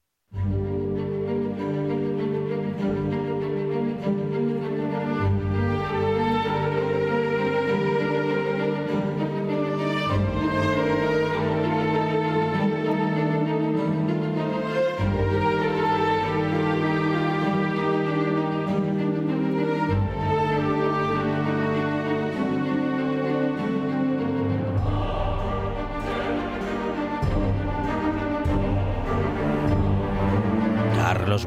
Carlos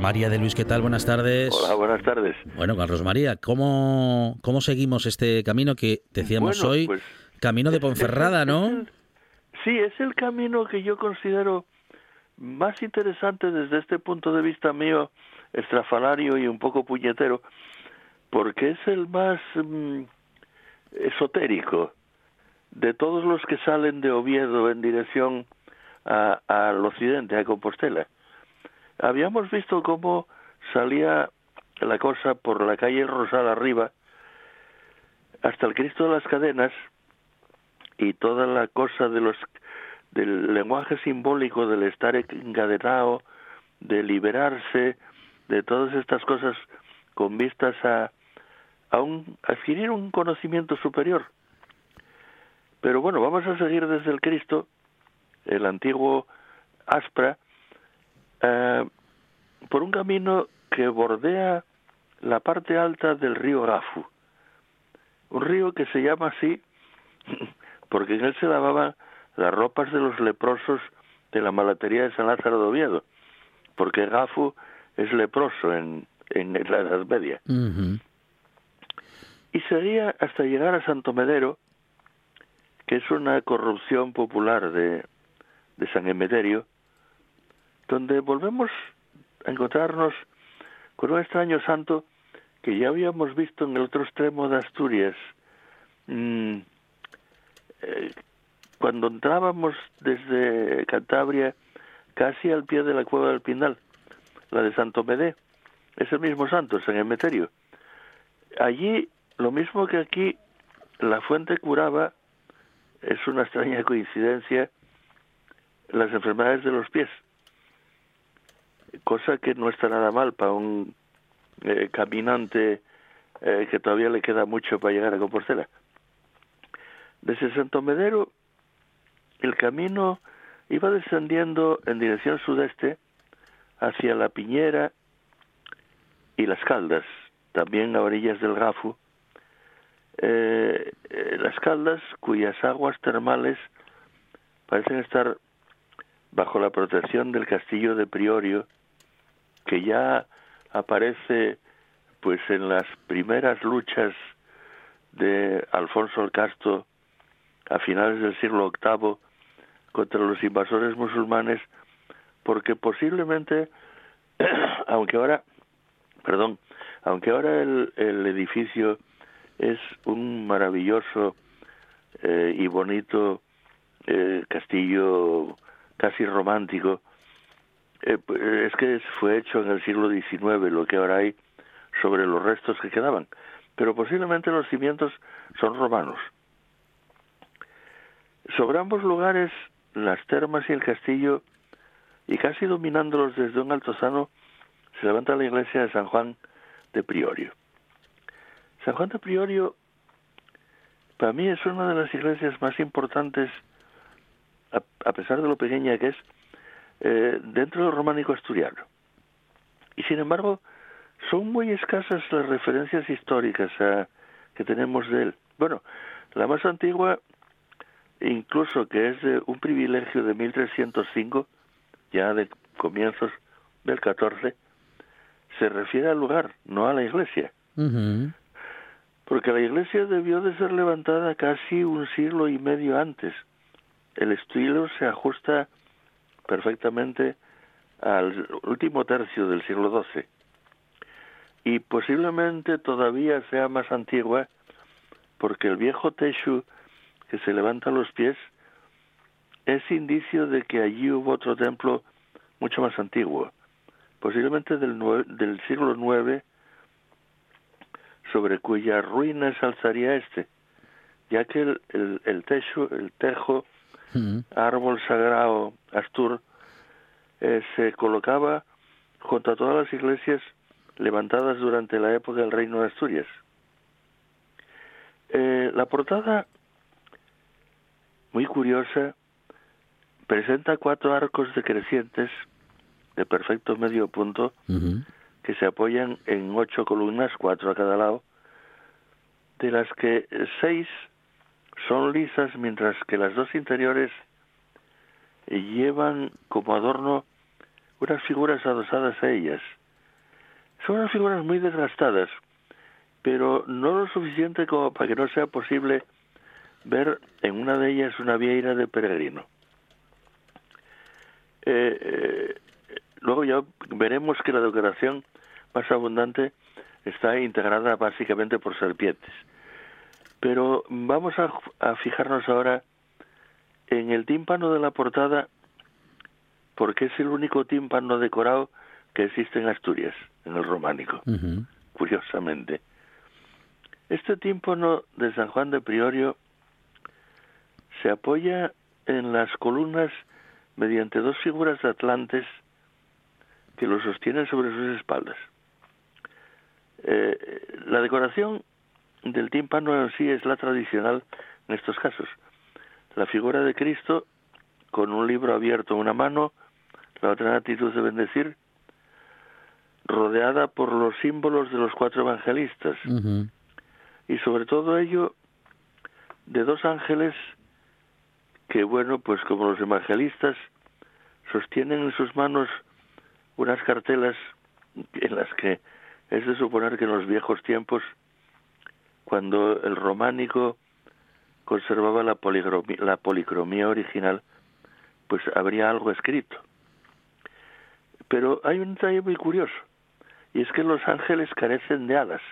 María de Luis, ¿qué tal? Buenas tardes. Hola, buenas tardes. Bueno, Carlos María, ¿cómo, cómo seguimos este camino que decíamos Bueno, hoy? pues, camino de es- Ponferrada, es ¿no? el- sí, es el camino que yo considero más interesante desde este punto de vista mío, estrafalario y un poco puñetero, porque es el más mm, esotérico de todos los que salen de Oviedo en dirección a- al occidente, a Compostela. Habíamos visto cómo salía la cosa por la calle Rosal arriba hasta el Cristo de las Cadenas y toda la cosa de los del lenguaje simbólico del estar encadenado, de liberarse, de todas estas cosas con vistas a, a un, adquirir un conocimiento superior. Pero bueno, vamos a seguir desde el Cristo, el antiguo Aspra, eh, por un camino que bordea la parte alta del río Gafu. Un río que se llama así porque en él se lavaban las ropas de los leprosos de la malatería de San Lázaro de Oviedo, porque Gafu es leproso en, en la Edad Media. Y seguía hasta llegar a Santo Medero, que es una corrupción popular de, de San Emeterio, donde volvemos a encontrarnos con un extraño santo que ya habíamos visto en el otro extremo de Asturias. Mm, eh, cuando entrábamos desde Cantabria casi al pie de la cueva del Pinal, la de Santo Medé, es el mismo santo, San Emeterio. Allí, lo mismo que aquí, la fuente curaba, es una extraña coincidencia, las enfermedades de los pies, cosa que no está nada mal para un eh, caminante eh, que todavía le queda mucho para llegar a Compostela. Desde Santo Medero, el camino iba descendiendo en dirección sudeste hacia la Piñera y las Caldas, también a orillas del Gafu, eh, eh, las Caldas, cuyas aguas termales parecen estar bajo la protección del castillo de Priorio, que ya aparece pues en las primeras luchas de Alfonso el Casto a finales del siglo VIII contra los invasores musulmanes, porque posiblemente, aunque ahora, perdón, aunque ahora el, el edificio es un maravilloso eh, y bonito eh, castillo casi romántico, eh, pues, es que fue hecho en el siglo XIX, lo que ahora hay sobre los restos que quedaban, pero posiblemente los cimientos son romanos. Sobre ambos lugares, las termas y el castillo, y casi dominándolos desde un altozano, se levanta la iglesia de San Juan de Priorio. San Juan de Priorio, para mí, es una de las iglesias más importantes, a, pesar de lo pequeña que es, eh, dentro del románico asturiano. Y sin embargo, son muy escasas las referencias históricas que tenemos de él. Bueno, la más antigua, incluso que es de un privilegio de 1305, ya de comienzos del 14, se refiere al lugar, no a la iglesia. Porque la iglesia debió de ser levantada casi un siglo y medio antes. El estilo se ajusta perfectamente al último tercio del siglo XII y posiblemente todavía sea más antigua porque el viejo techo que se levanta a los pies es indicio de que allí hubo otro templo mucho más antiguo, posiblemente del, siglo IX, sobre cuyas ruinas alzaría este, ya que el, el, el techo, el tejo, mm. árbol sagrado Astur, eh, se colocaba junto a todas las iglesias levantadas durante la época del Reino de Asturias. Eh, la portada, muy curiosa, presenta cuatro arcos decrecientes de perfecto medio punto que se apoyan en ocho columnas, cuatro a cada lado, de las que seis son lisas, mientras que las dos interiores llevan como adorno unas figuras adosadas a ellas. Son unas figuras muy desgastadas, pero no lo suficiente como para que no sea posible ver en una de ellas una vieira de peregrino. Eh, eh, luego ya veremos que la decoración más abundante está integrada básicamente por serpientes. Pero vamos a fijarnos ahora en el tímpano de la portada, porque es el único tímpano decorado que existe en Asturias, en el románico, curiosamente. Este tímpano de San Juan de Priorio se apoya en las columnas mediante dos figuras de atlantes que lo sostienen sobre sus espaldas. Eh, la decoración del tímpano en sí es la tradicional en estos casos. La figura de Cristo con un libro abierto en una mano, la otra en actitud de bendecir, rodeada por los símbolos de los cuatro evangelistas. Y sobre todo ello de dos ángeles que, bueno, pues como los evangelistas, sostienen en sus manos unas cartelas en las que es de suponer que en los viejos tiempos, cuando el románico conservaba la, la policromía original, pues habría algo escrito. Pero hay un detalle muy curioso y es que los ángeles carecen de alas.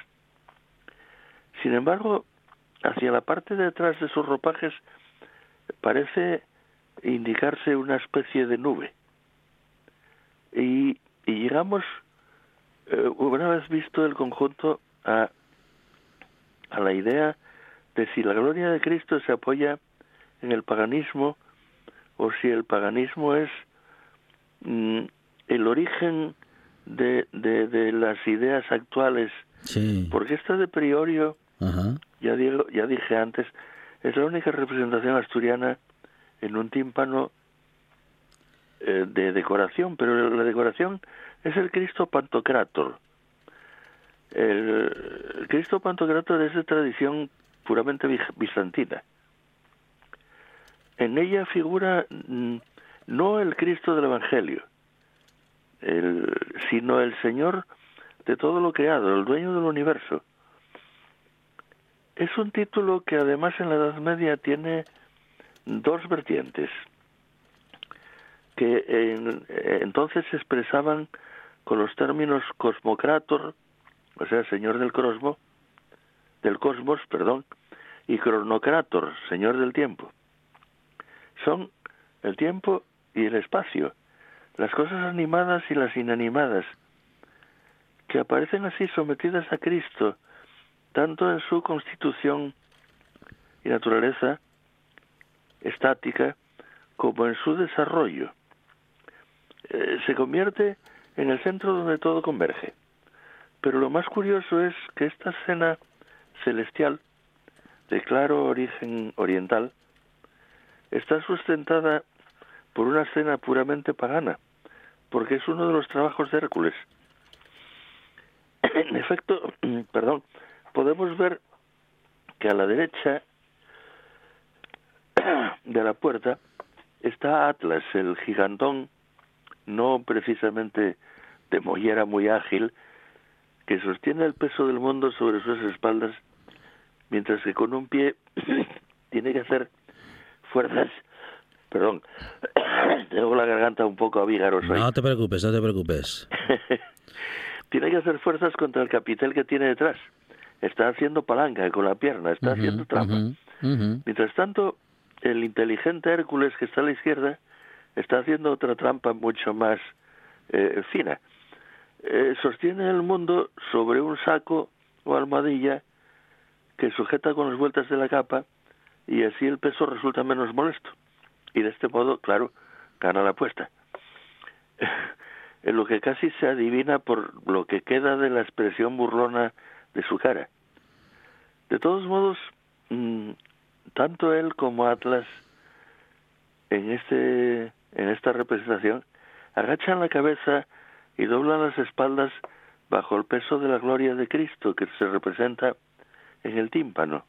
Sin embargo, hacia la parte de atrás de sus ropajes parece indicarse una especie de nube. Y, llegamos, eh, una vez visto el conjunto, a, a la idea de si la gloria de Cristo se apoya en el paganismo o si el paganismo es mm, el origen de, de, de, las ideas actuales. Sí. Porque esta de Priorio, Ajá. ya, digo, ya dije antes, es la única representación asturiana en un tímpano eh, de decoración, pero la decoración es el Cristo Pantocrator. El, Cristo Pantocrator es de tradición puramente bizantina. En ella figura no el Cristo del Evangelio, el, sino el Señor de todo lo creado, el dueño del universo. Es un título que además en la Edad Media tiene dos vertientes que en, entonces se expresaban con los términos cosmocrator, o sea, señor del cosmos, del cosmos, perdón, y cronocrator, señor del tiempo. Son el tiempo y el espacio, las cosas animadas y las inanimadas, que aparecen así sometidas a Cristo, tanto en su constitución y naturaleza estática, como en su desarrollo. Eh, se convierte en el centro donde todo converge. Pero lo más curioso es que esta escena celestial, de claro origen oriental, está sustentada por una escena puramente pagana, porque es uno de los trabajos de Hércules. En efecto, perdón, podemos ver que a la derecha de la puerta está Atlas, el gigantón, no precisamente de mollera muy ágil, que sostiene el peso del mundo sobre sus espaldas, mientras que con un pie tiene que hacer fuerzas. Perdón, tengo la garganta un poco avígaros hoy. No te preocupes, no te preocupes. tiene que hacer fuerzas contra el capitel que tiene detrás. Está haciendo palanca con la pierna, está uh -huh, haciendo trampa. Uh -huh. Mientras tanto, el inteligente Hércules que está a la izquierda está haciendo otra trampa mucho más eh, fina. Eh, sostiene el mundo sobre un saco o almohadilla que sujeta con las vueltas de la capa y así el peso resulta menos molesto. Y de este modo, claro, gana la apuesta. en lo que casi se adivina por lo que queda de la expresión burlona de su cara. De todos modos, mmm, tanto él como Atlas en este en esta representación agachan la cabeza y doblan las espaldas bajo el peso de la gloria de Cristo que se representa en el tímpano.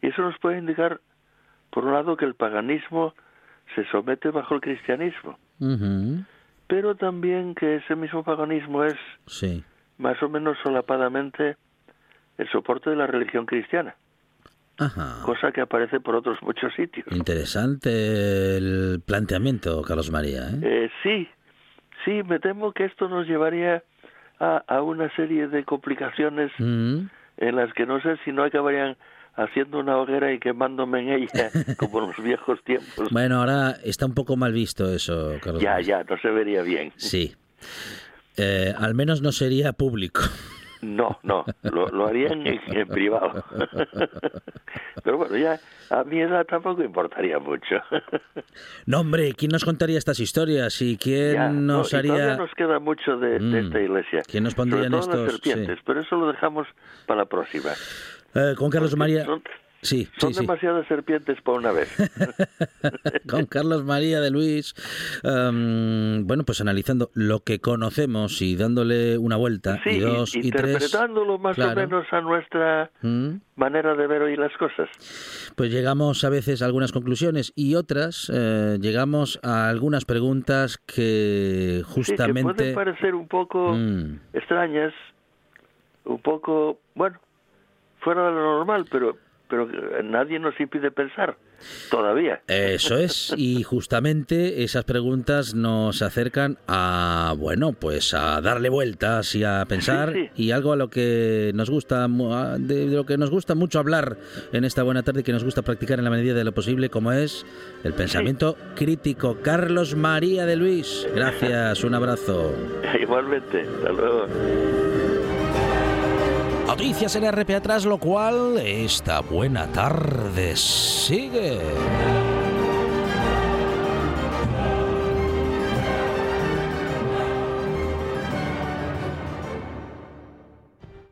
Y eso nos puede indicar, por un lado, que el paganismo se somete bajo el cristianismo, Uh -huh. pero también que ese mismo paganismo es Sí. más o menos solapadamente el soporte de la religión cristiana, Ajá. cosa que aparece por otros muchos sitios. Interesante el planteamiento, Carlos María. ¿eh? Eh, sí, sí, me temo que esto nos llevaría a, a una serie de complicaciones Mm. en las que no sé si no acabarían haciendo una hoguera y quemándome en ella, como en los viejos tiempos. Bueno, ahora está un poco mal visto eso, Carlos. Ya, ya, no se vería bien. Sí. Eh, al menos no sería público. No, no, lo, lo harían en, en privado. Pero bueno, ya a mi edad tampoco importaría mucho. No, hombre, ¿quién nos contaría estas historias y quién Ya, no, nos y todavía haría... nos queda mucho de, de Mm. esta iglesia. ¿Quién nos pondría Sobre en todo las estos- serpientes, sí. pero eso lo dejamos para la próxima. Eh, con Carlos Porque María... Son, Sí, son sí, sí. demasiadas serpientes para una vez. con Carlos María de Luis, em, bueno, pues analizando lo que conocemos y dándole una vuelta Sí, y dos y, tres, interpretándolo más claro. o menos a nuestra ¿Mm? manera de ver hoy las cosas. pues llegamos a veces a algunas conclusiones y otras eh, llegamos a algunas preguntas que Sí, que justamente pueden parecer un poco Mm, extrañas, un poco, bueno, fuera de lo normal, pero pero nadie nos impide pensar todavía. Eso es, y justamente esas preguntas nos acercan a, bueno, pues a darle vueltas y a pensar Sí, y algo a lo que nos gusta, de lo que nos gusta mucho hablar en esta buena tarde y que nos gusta practicar en la medida de lo posible, como es el pensamiento crítico. Carlos María de Luis, gracias, un abrazo. Igualmente, hasta luego. Noticias en RP atrás, lo cual esta buena tarde sigue.